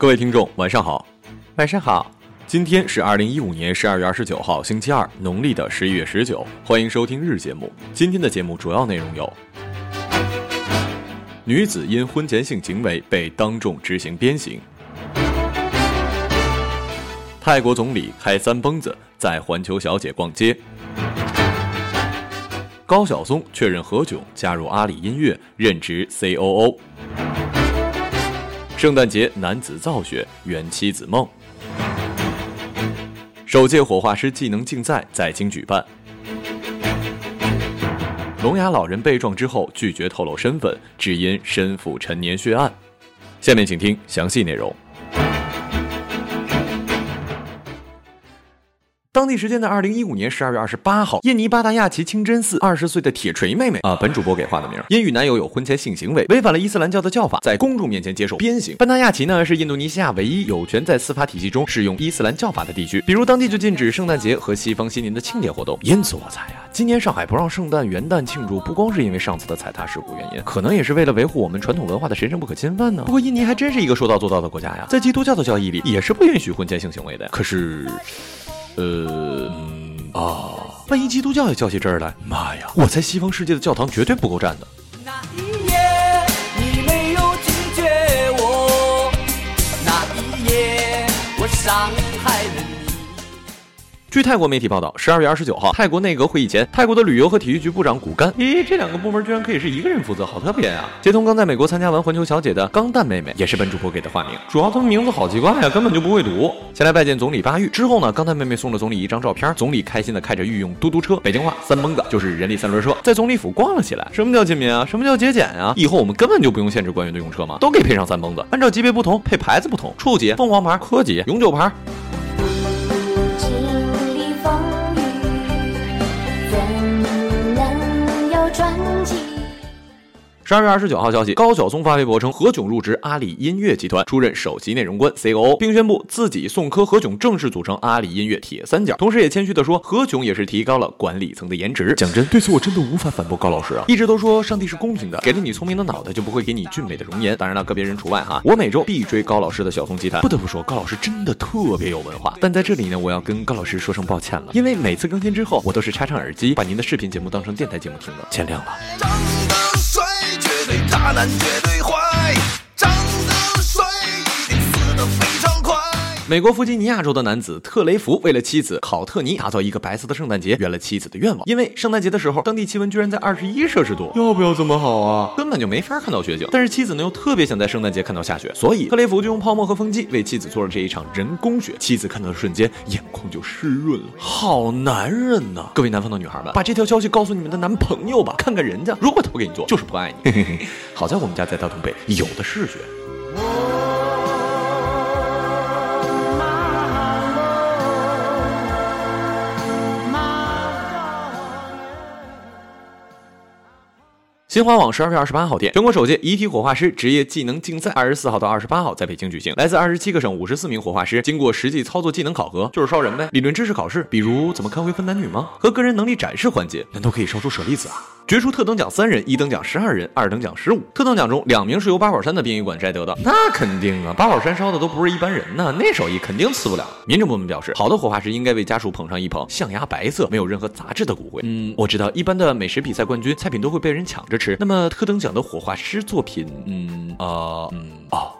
各位听众，晚上好，晚上好。今天是二零一五年十二月二十九号，星期二，农历的十一月十九。欢迎收听日节目。今天的节目主要内容有：女子因婚前性行为被当众执行鞭刑；泰国总理开三蹦子在环球小姐逛街；高晓松确认何炅加入阿里音乐，任职 COO。圣诞节男子造雪圆妻子梦。首届火化师技能竞赛在京举办。聋哑老人被撞之后拒绝透露身份，只因身负陈年血案。下面请听详细内容。当地时间的二零一五年十二月二十八号，印尼巴达亚奇清真寺二十岁的铁锤妹妹啊，本主播给换的名，因与男友有婚前性行为，违反了伊斯兰教的教法，在公众面前接受鞭刑。班达亚奇呢，是印度尼西亚唯一有权在司法体系中适用伊斯兰教法的地区，比如当地就禁止圣诞节和西方新年的庆典活动。因此我猜啊，今年上海不让圣诞元旦庆祝，不光是因为上次的踩踏事故原因，可能也是为了维护我们传统文化的神圣不可侵犯呢。不过印尼还真是一个说到做到的国家呀，在基督教的教义里也是不允许婚前性行为的。可是，呃。啊！万一基督教也叫起这儿来，妈呀！我在西方世界的教堂绝对不够站的。那一夜你没有拒绝我，那一夜我伤害了你。据泰国媒体报道，十二月二十九号，泰国内阁会议前，泰国的旅游和体育局部长古干，咦，这两个部门居然可以是一个人负责，好特别啊！接通刚在美国参加完环球小姐的钢蛋妹妹，也是本主播给的化名，主要他们名字好奇怪呀，根本就不会读。前来拜见总理巴育之后呢，钢蛋妹妹送了总理一张照片，总理开心的开着御用嘟嘟车，北京话三蹦子就是人力三轮车，在总理府逛了起来。什么叫亲民啊？什么叫节俭啊？以后我们根本就不用限制官员的用车嘛？都给配上三蹦子，按照级别不同配牌子不同，处级、凤凰牌、科级、永久牌。十二月二十九号消息，高晓松发微博称，何炅入职阿里音乐集团，出任首席内容官 COO，并宣布自己宋柯何炅正式组成阿里音乐铁三角。同时，也谦虚的说，何炅也是提高了管理层的颜值。讲真，对此我真的无法反驳高老师啊！一直都说上帝是公平的，给了你聪明的脑袋，就不会给你俊美的容颜。当然了，个别人除外哈。我每周必追高老师的小松集团，不得不说，高老师真的特别有文化。但在这里呢，我要跟高老师说声抱歉了，因为每次更新之后，我都是插上耳机，把您的视频节目当成电台节目听的，见谅了。渣男绝对坏，美国弗吉尼亚州的男子特雷弗为了妻子考特尼打造一个白色的圣诞节，圆了妻子的愿望。因为圣诞节的时候，当地气温居然在二十一摄氏度，要不要这么好啊？根本就没法看到雪景。但是妻子呢又特别想在圣诞节看到下雪，所以特雷弗就用泡沫和风机为妻子做了这一场人工雪。妻子看到的瞬间，眼眶就湿润了。好男人呐！各位南方的女孩们，把这条消息告诉你们的男朋友吧，看看人家，如果他不给你做，就是不爱你。嘿嘿嘿，好在我们家在大东北，有的是雪。新华网十二月二十八号电，全国首届遗体火化师职业技能竞赛二十四号到二十八号在北京举行。来自二十七个省五十四名火化师经过实际操作技能考核，就是烧人呗。理论知识考试，比如怎么看会分男女吗？和个人能力展示环节，难道可以烧出舍利子啊？决出特等奖三人，一等奖十二人，二等奖十五。特等奖中两名是由八宝山的殡仪馆摘得的，那肯定啊，八宝山烧的都不是一般人呢，那手艺肯定次不了。民政部门表示，好的火化师应该为家属捧上一捧象牙白色、没有任何杂质的骨灰。嗯，我知道一般的美食比赛冠军菜品都会被人抢着那么特等奖的火化师作品，嗯啊嗯啊。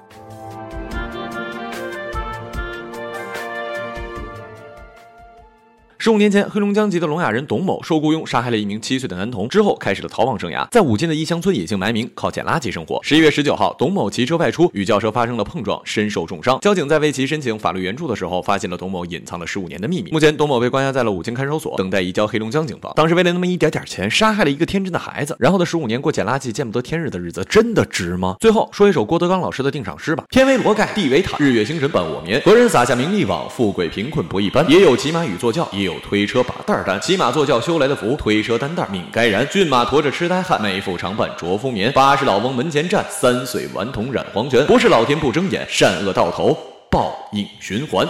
十五年前，黑龙江籍的聋哑人董某受雇佣杀害了一名七岁的男童，之后开始了逃亡生涯，在武进的一乡村隐姓埋名，靠捡垃圾生活。十一月十九号，董某骑车外出，与轿车发生了碰撞，身受重伤。交警在为其申请法律援助的时候，发现了董某隐藏了十五年的秘密。目前，董某被关押在了武进看守所，等待移交黑龙江警方。当时为了那么一点点钱，杀害了一个天真的孩子，然后的十五年过捡垃圾、见不得天日的日子，真的值吗？最后说一首郭德纲老师的定场诗吧：天为罗盖，地为毯，日月星辰伴我眠。何人撒下名利网？富贵贫困不一般。也有骑马与坐轿，也有有推车把担担。骑马坐轿修来的福，推车担担命该然。骏马驮着痴呆汉，美妇常伴着夫眠。八十老翁门前站，三岁顽童染黄泉。不是老天不睁眼，善恶到头报应循环。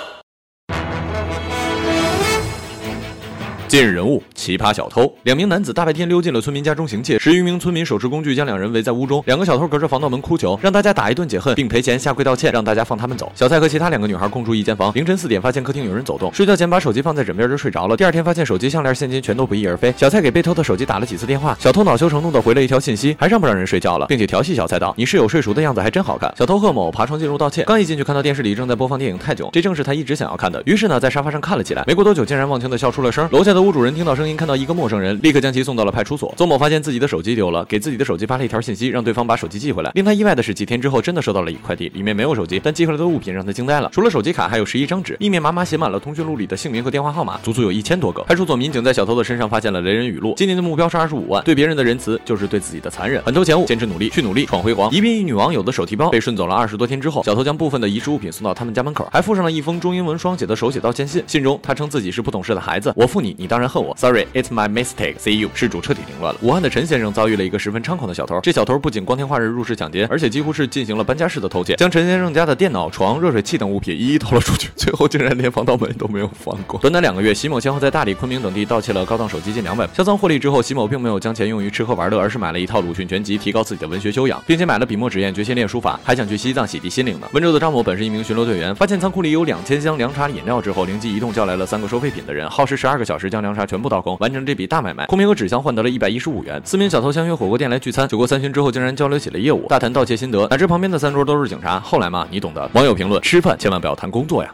近日人物：奇葩小偷。两名男子大白天溜进了村民家中行窃，十余名村民手持工具将两人围在屋中。两个小偷隔着防盗门哭求，让大家打一顿解恨，并赔钱下跪道歉，让大家放他们走。小蔡和其他两个女孩共住一间房。凌晨四点发现客厅有人走动，睡觉前把手机放在枕边就睡着了。第二天发现手机、项链、现金全都不翼而飞。小蔡给被偷的手机打了几次电话，小偷恼羞成怒的回了一条信息，还让不让人睡觉了，并且调戏小蔡道：“你室友睡熟的样子还真好看。”小偷贺某爬床进入道歉，刚一进去看到电视里正在播放电影《泰囧》，这正是他一直想要看的。于是呢，在沙发上看了起来。没过多久，竟然忘情的笑出了声。楼下的屋主人听到声音。看到一个陌生人，立刻将其送到了派出所。邹某发现自己的手机丢了，给自己的手机发了一条信息，让对方把手机寄回来。令他意外的是，几天之后真的收到了一快递，里面没有手机，但寄回来的物品让他惊呆了。除了手机卡，还有十一张纸，密密麻麻写满了通讯录里的姓名和电话号码，足足有一千多个。派出所民警在小偷的身上发现了雷人语录：今年的目标是二十五万，对别人的仁慈就是对自己的残忍。很偷钱物，坚持努力，去努力，闯辉煌。宜宾一女网友的手提包被顺走了二十多天之后，小偷将部分的遗失物品送到他们家门口，还附上了一封中英文双写的手写道歉信。信中他称自己是不懂事的孩子，我负你，你当然恨我。Sorry，it's my mistake。See you，事主彻底凌乱了。武汉的陈先生遭遇了一个十分猖狂的小偷，这小偷不仅光天化日入室抢劫，而且几乎是进行了搬家式的偷窃，将陈先生家的电脑、床、热水器等物品一一偷了出去，最后竟然连防盗门都没有放过。短短两个月，席某先后在大理、昆明等地盗窃了高档手机近两百部。销赃获利之后，席某并没有将钱用于吃喝玩乐，而是买了一套鲁迅全集，提高自己的文学修养，并且买了笔墨纸砚，决心练书法，还想去西藏洗涤心灵呢。温州的张某本是一名巡逻队员，发现仓库里有两千箱凉茶饮料之后，灵机一动叫来了三个收废品的人，耗时十二个小时将凉茶全部倒空，完成这笔大买卖。空瓶和纸箱换得。了一百一十五元。四名小偷相约火锅店来聚餐，酒过三巡之后，竟然交流起了业务，大谈盗窃心得。哪知旁边的三桌都是警察。后来嘛，你懂的。网友评论：吃饭千万不要谈工作呀。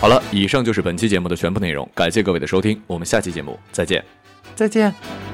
好了，以上就是本期节目的全部内容，感谢各位的收听，我们下期节目再见，再见。